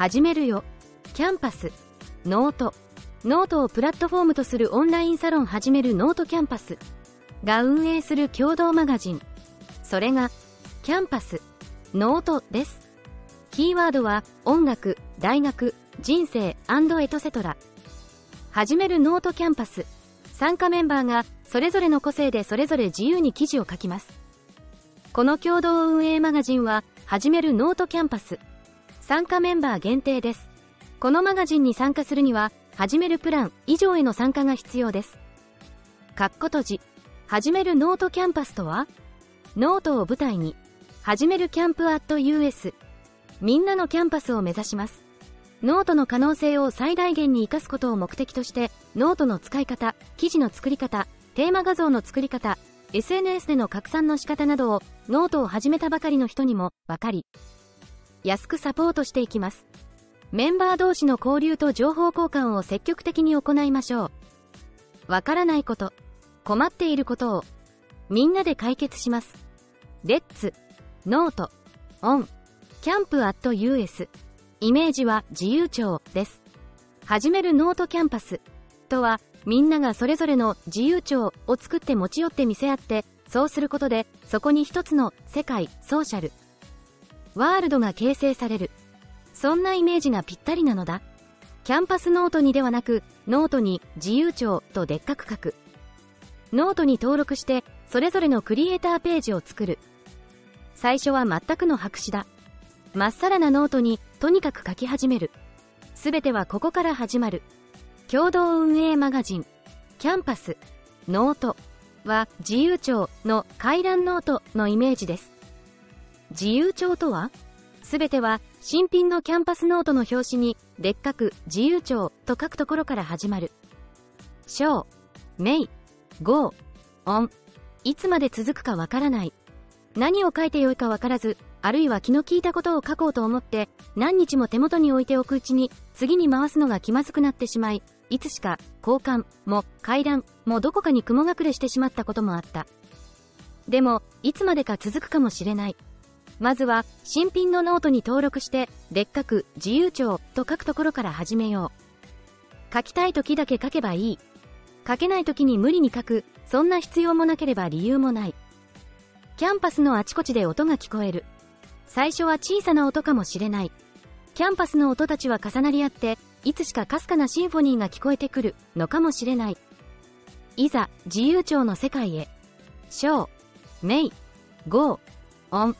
始めるよ。キャンパス。ノート。ノートをプラットフォームとするオンラインサロン始めるノートキャンパスが運営する共同マガジン。それが、キャンパス、ノートです。キーワードは、音楽、大学、人生エトセトラ。始めるノートキャンパス。参加メンバーが、それぞれの個性でそれぞれ自由に記事を書きます。この共同運営マガジンは、始めるノートキャンパス。参加メンバー限定です。このマガジンに参加するには、始めるプラン以上への参加が必要です。かっこ閉じ。始めるノートキャンパスとは？ノートを舞台に、始めるキャンプアット US。みんなのキャンパスを目指します。ノートの可能性を最大限に活かすことを目的として、ノートの使い方、記事の作り方、テーマ画像の作り方、SNS での拡散の仕方などを、ノートを始めたばかりの人にも、わかりやすくサポートしていきます。メンバー同士の交流と情報交換を積極的に行いましょう。わからないこと、困っていることを、みんなで解決します。 Let's、note、on、camp at us。イメージは自由帳です。始めるノートキャンパスとは、みんながそれぞれの自由帳を作って持ち寄って見せ合って、そうすることで、そこに一つの世界、 social、world が形成される。そんなイメージがぴったりなのだ。キャンパスノートにではなく、ノートに自由帳とでっかく書く。ノートに登録して、それぞれのクリエイターページを作る。最初は全くの白紙だ。まっさらなノートに、とにかく書き始める。すべてはここから始まる。共同運営マガジン、キャンパス、ノートは自由帳の回覧ノートのイメージです。自由帳とは？すべては新品のキャンパスノートの表紙にでっかく自由帳と書くところから始まる。 Show、may、go、on。いつまで続くかわからない。何を書いてよいかわからず、あるいは気の利いたことを書こうと思って、何日も手元に置いておくうちに、次に回すのが気まずくなってしまい、いつしか、交換も、階段もどこかに雲隠れしてしまったこともあった。でも、いつまでか続くかもしれない。まずは、新品のノートに登録して、でっかく、自由帳と書くところから始めよう。書きたい時だけ書けばいい。書けない時に無理に書く、そんな必要もなければ理由もない。キャンパスのあちこちで音が聞こえる。最初は小さな音かもしれない。キャンパスの音たちは重なり合って、いつしかかすかなシンフォニーが聞こえてくるのかもしれない。いざ、自由帳の世界へ。 Show、may、go、on。